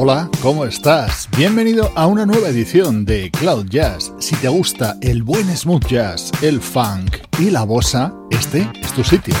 Hola, ¿cómo estás? Bienvenido a una nueva edición de Cloud Jazz. Si te gusta el buen smooth jazz, el funk y la bossa, este es tu sitio.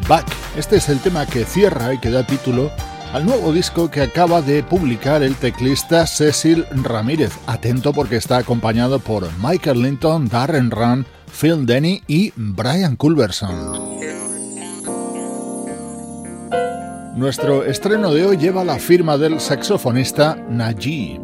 Back. Este es el tema que cierra y que da título al nuevo disco que acaba de publicar el teclista Cecil Ramírez. Atento porque está acompañado por Michael Linton, Darren Run, Phil Denny y Brian Culberson. Nuestro estreno de hoy lleva la firma del saxofonista Najee.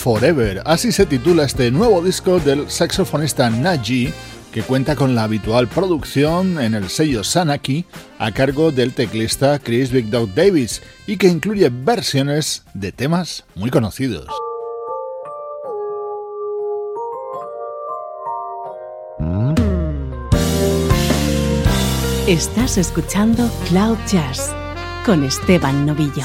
Forever. Así se titula este nuevo disco del saxofonista Naji, que cuenta con la habitual producción en el sello Sanaki a cargo del teclista Chris Big Dog Davis y que incluye versiones de temas muy conocidos. Estás escuchando Cloud Jazz con Esteban Novillo.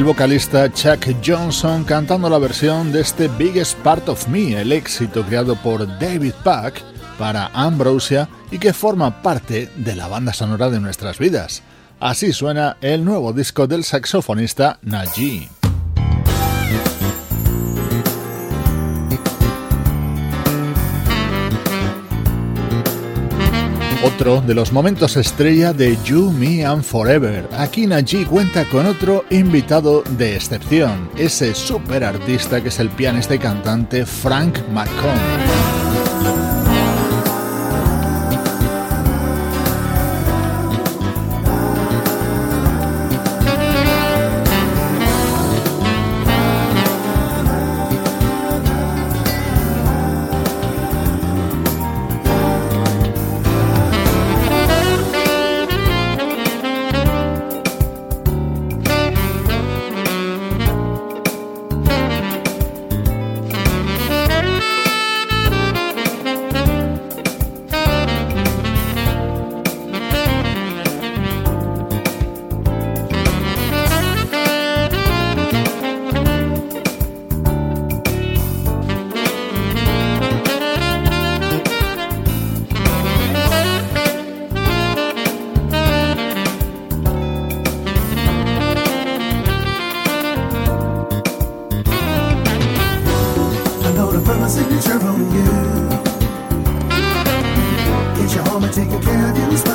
El vocalista Chuck Johnson cantando la versión de este Biggest Part of Me, el éxito creado por David Pack para Ambrosia y que forma parte de la banda sonora de nuestras vidas. Así suena el nuevo disco del saxofonista Najee. Otro de los momentos estrella de You, Me and Forever. Aquí Najee cuenta con otro invitado de excepción, ese super artista que es el pianista y cantante Frank McComb. El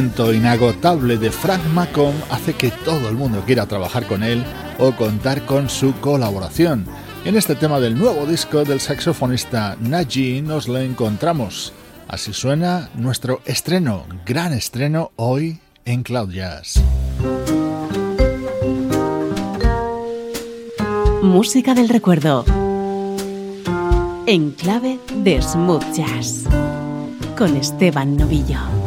talento inagotable de Frank Macomb hace que todo el mundo quiera trabajar con él o contar con su colaboración. En este tema del nuevo disco del saxofonista Naji nos lo encontramos. Así suena nuestro estreno, gran estreno hoy en Cloud Jazz. Música del recuerdo. En clave de smooth jazz. Con Esteban Novillo.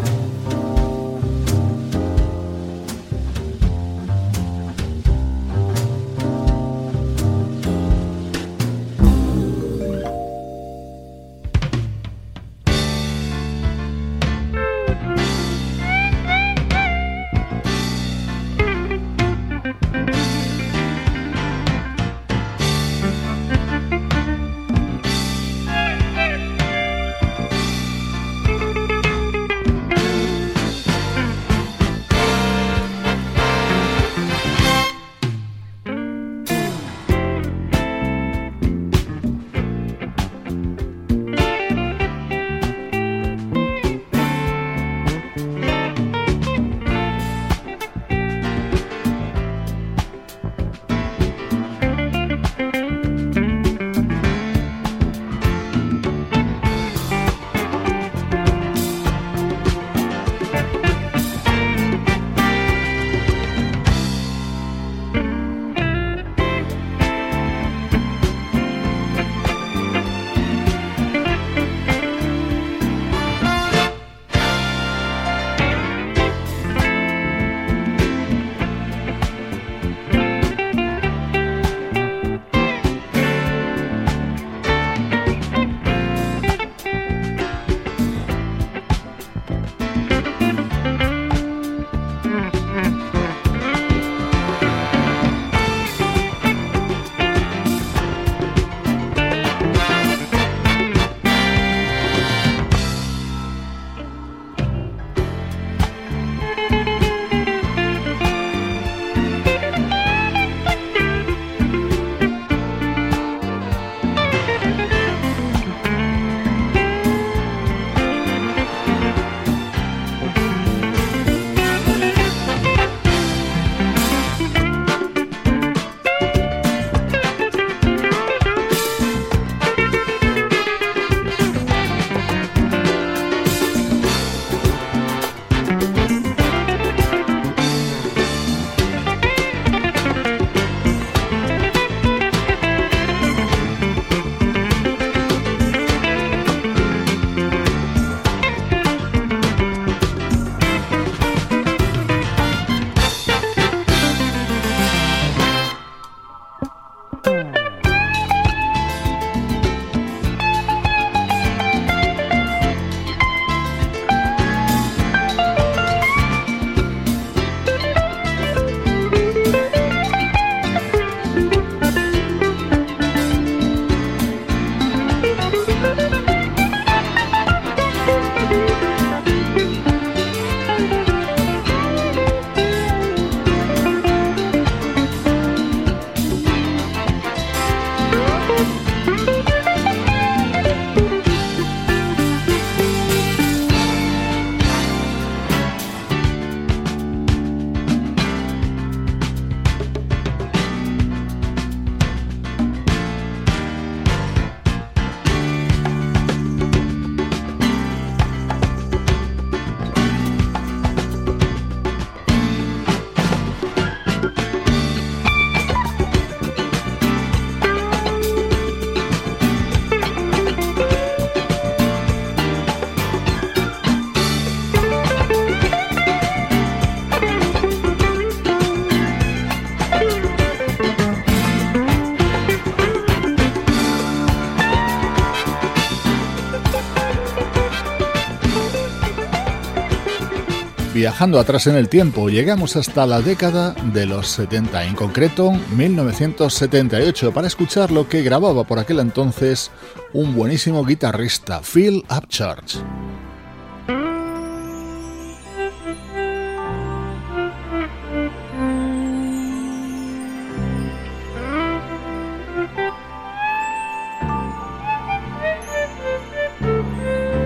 Viajando atrás en el tiempo, llegamos hasta la década de los 70, en concreto 1978, para escuchar lo que grababa por aquel entonces un buenísimo guitarrista, Phil Upchurch.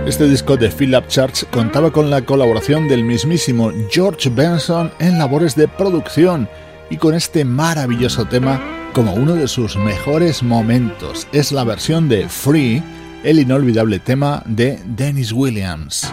Este disco de Philip Church contaba con la colaboración del mismísimo George Benson en labores de producción y con este maravilloso tema como uno de sus mejores momentos. Es la versión de Free, el inolvidable tema de Dennis Williams.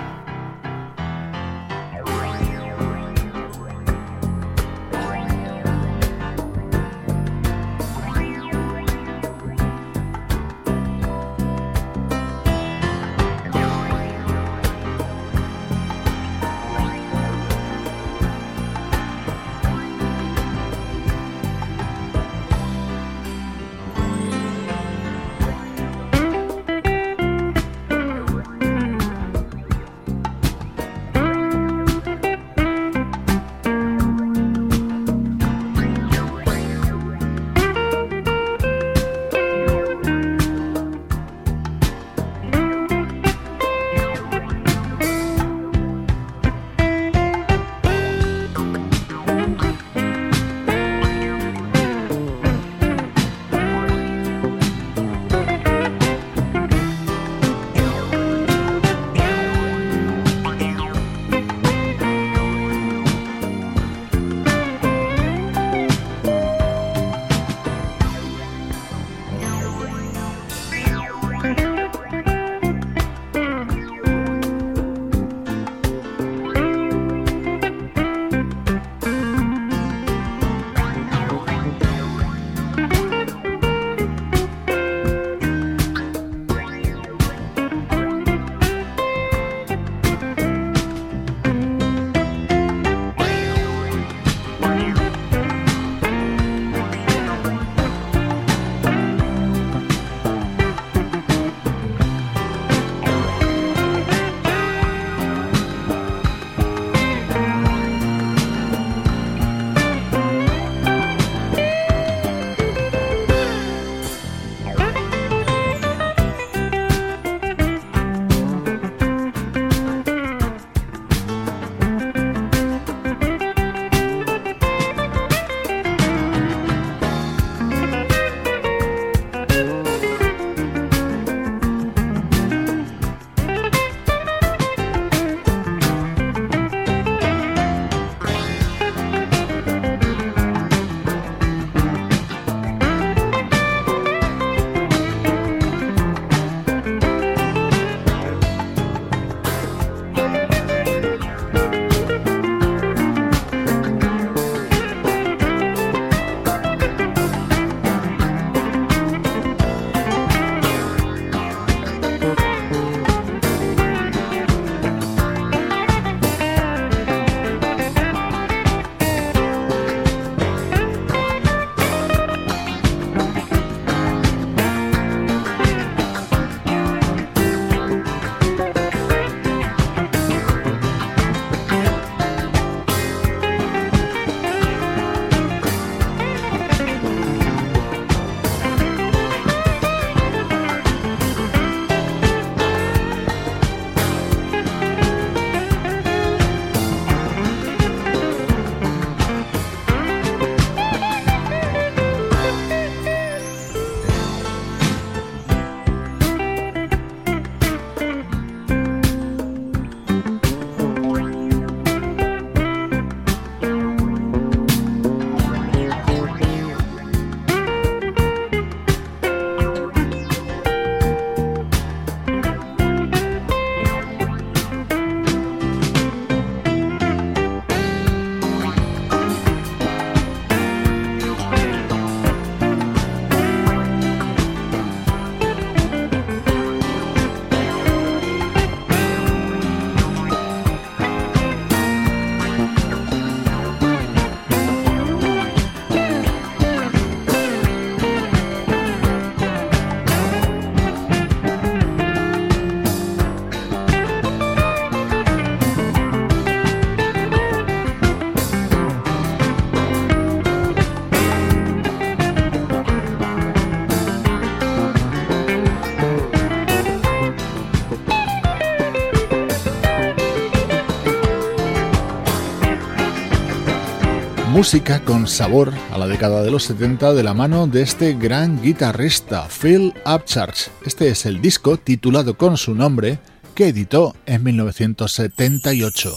Música con sabor a la década de los 70 de la mano de este gran guitarrista Phil Upchurch. Este es el disco titulado con su nombre que editó en 1978.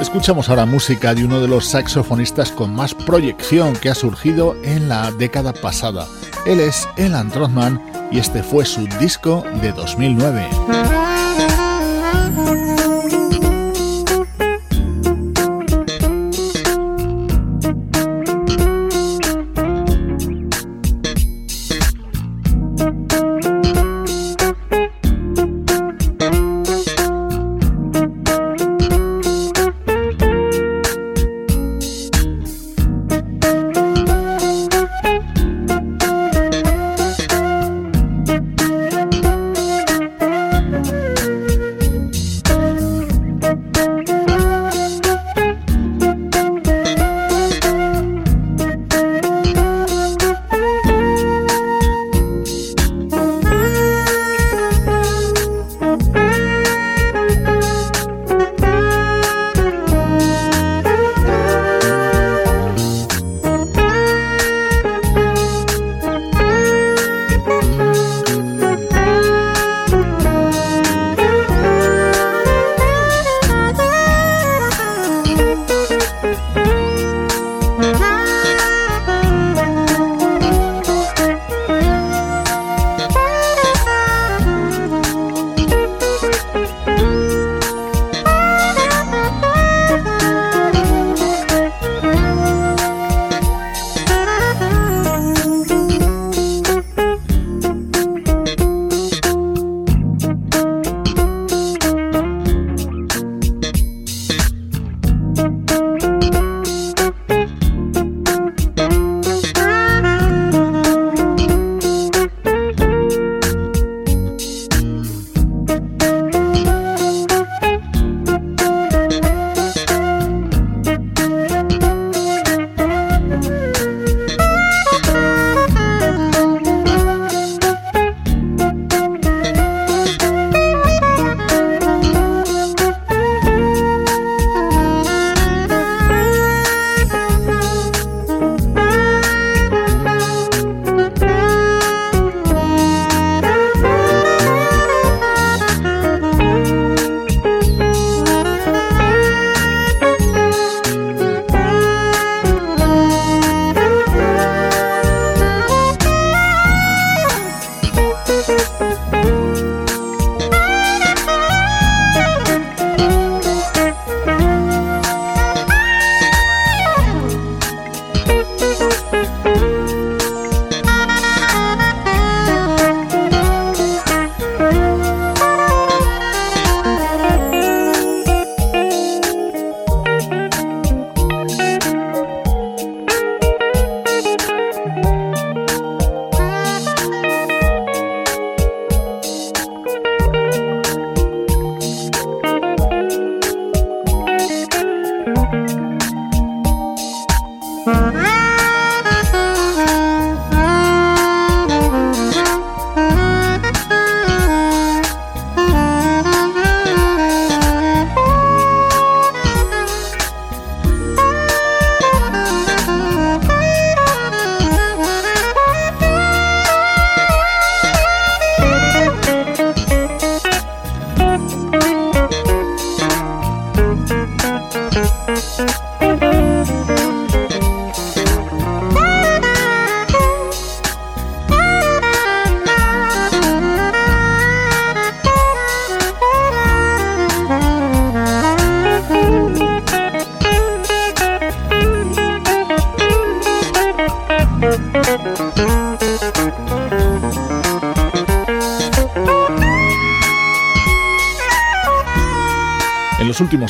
Escuchamos ahora música de uno de los saxofonistas con más proyección que ha surgido en la década pasada. Él es Elan Trotman y este fue su disco de 2009.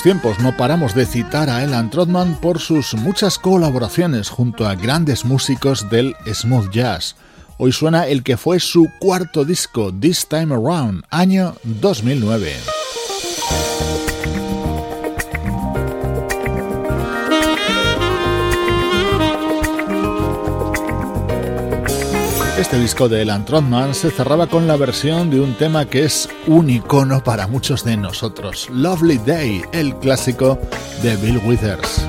Últimos tiempos no paramos de citar a Elan Trotman por sus muchas colaboraciones junto a grandes músicos del smooth jazz. Hoy suena el que fue su cuarto disco, This Time Around, año 2009. Este disco de Elan Trotman se cerraba con la versión de un tema que es un icono para muchos de nosotros, Lovely Day, el clásico de Bill Withers.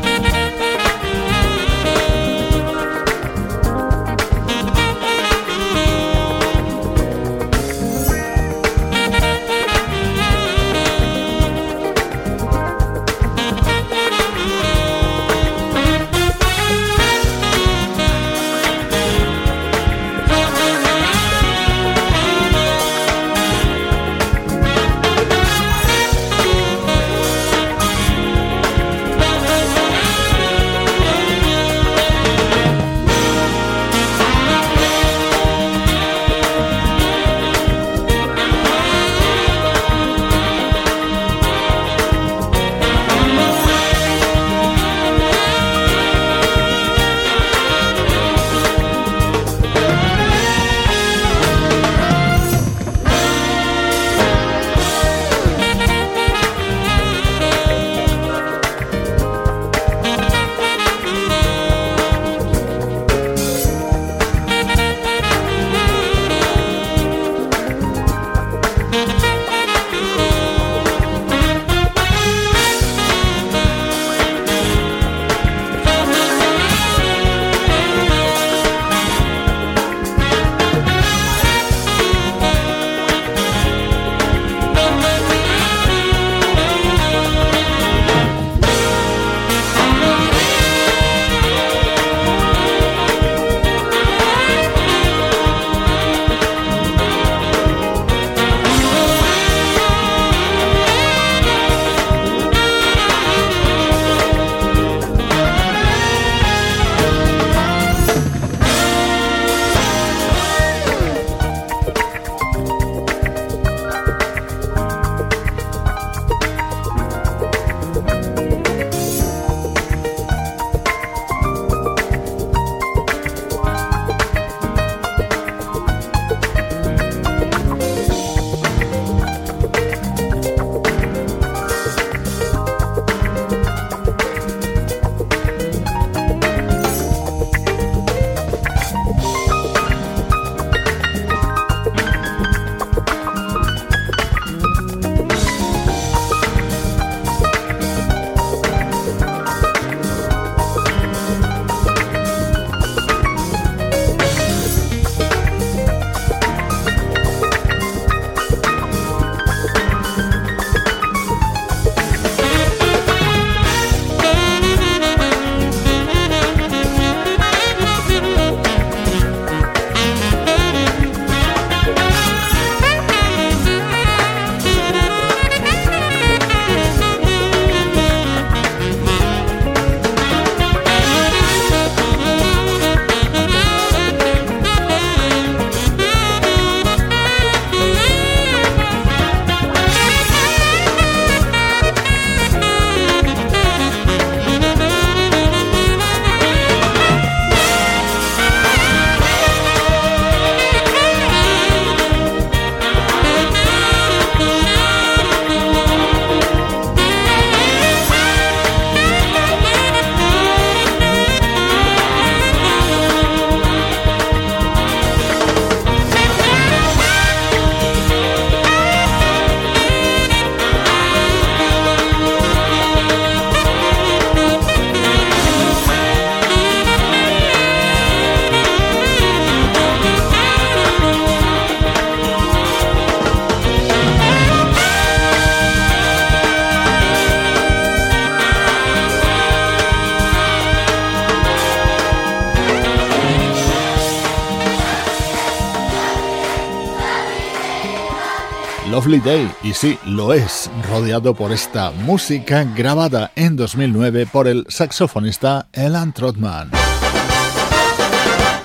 Lovely Day, y sí, lo es, rodeado por esta música grabada en 2009 por el saxofonista Elan Trotman.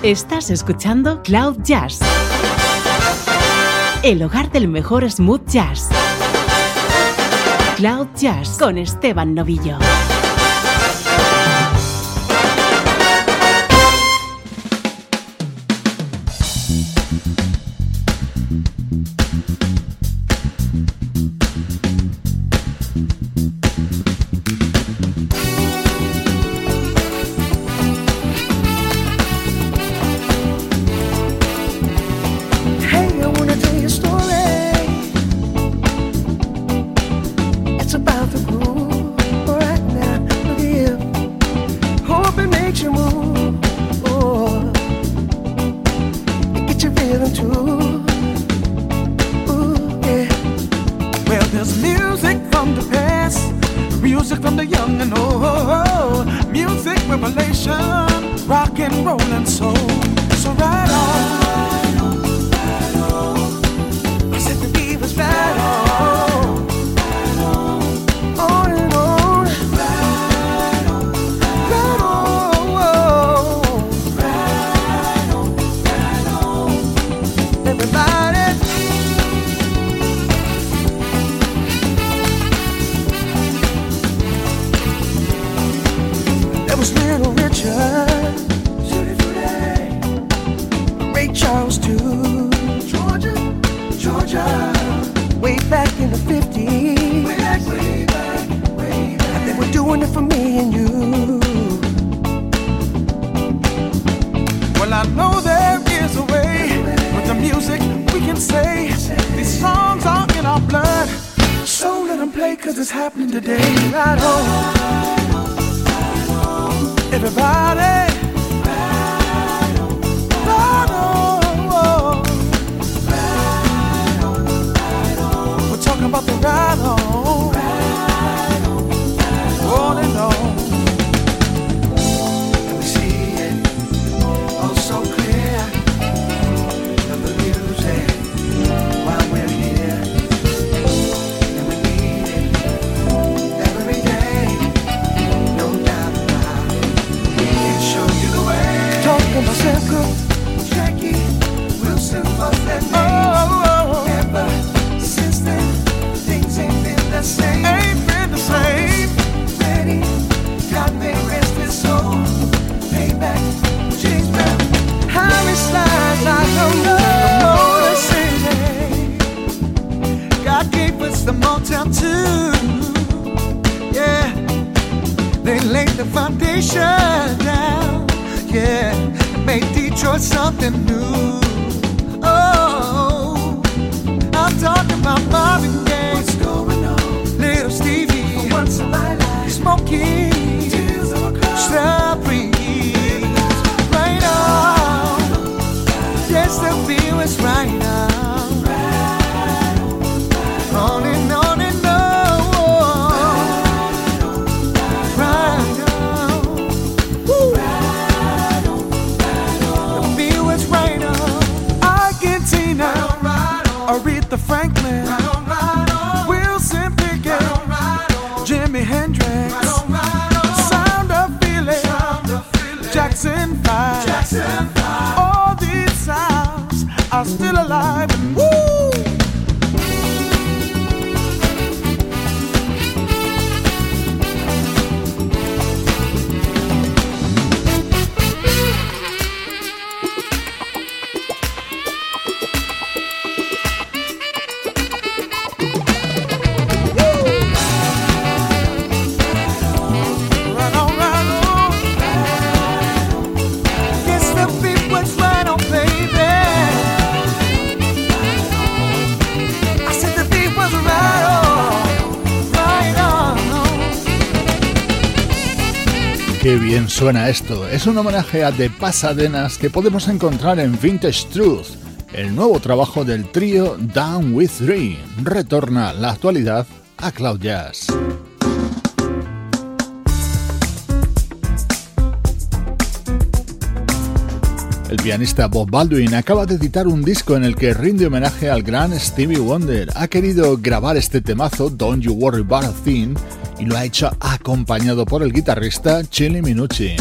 Estás escuchando Cloud Jazz, el hogar del mejor smooth jazz. Cloud Jazz con Esteban Novillo. oh, music revelation, rock and roll and soul. So right know there is a way. With the music, we can say these songs are in our blood. So let them play, cause it's happening today. Right on. Everybody. Right on. We're talking about the ride on. Ride on, ride on. on and on. Michael, myself, Jackie, Wilson, Buff, and something new. suena esto? Es un homenaje a The Pasadenas que podemos encontrar en Vintage Truth, el nuevo trabajo del trío Down With Three. Retorna la actualidad a Cloud Jazz. El pianista Bob Baldwin acaba de editar un disco en el que rinde homenaje al gran Stevie Wonder. Ha querido grabar este temazo, Don't You Worry About a y lo ha hecho acompañado por el guitarrista Chili Minucci.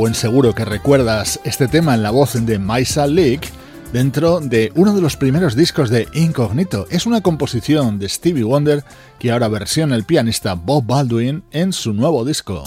Buen seguro que recuerdas este tema en la voz de Maisa Leak dentro de uno de los primeros discos de Incognito. Es una composición de Stevie Wonder que ahora versiona el pianista Bob Baldwin en su nuevo disco.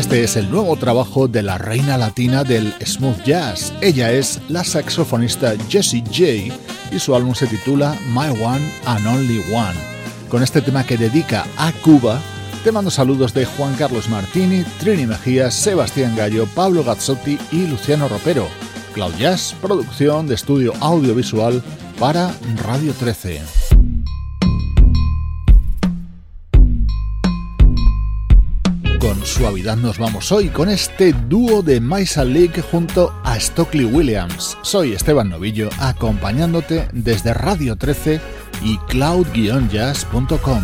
Este es el nuevo trabajo de la reina latina del smooth jazz. Ella es la saxofonista Jessie J y su álbum se titula My One and Only One. Con este tema que dedica a Cuba, te mando saludos de Juan Carlos Martini, Trini Mejía, Sebastián Gallo, Pablo Gazzotti y Luciano Ropero. Cloud Jazz, producción de estudio audiovisual para Radio 13. Suavidad nos vamos hoy con este dúo de Maisa League junto a Stockley Williams. Soy Esteban Novillo acompañándote desde Radio 13 y cloud-jazz.com.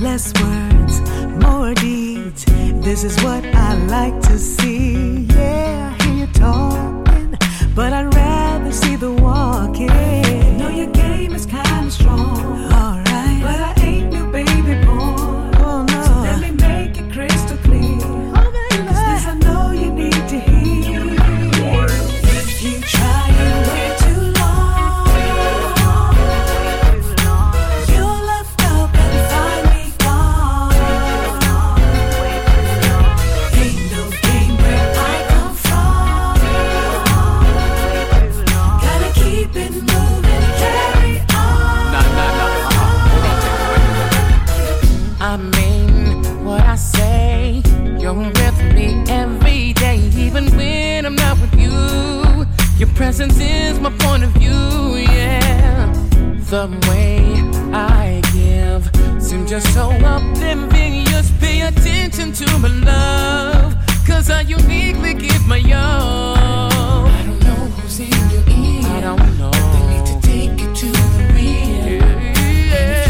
less words, more deeds. This is what I like to see. Talking, but I'd rather see the walking. Know your game is kinda strong. Alright, You're me every day, even when I'm not with you. Your presence is my point of view, yeah. The way I give seems just so oblivious. Pay attention to my love, cause I uniquely give my all. I don't know who's in your ear. I don't know. They need to take it to the real. Yeah.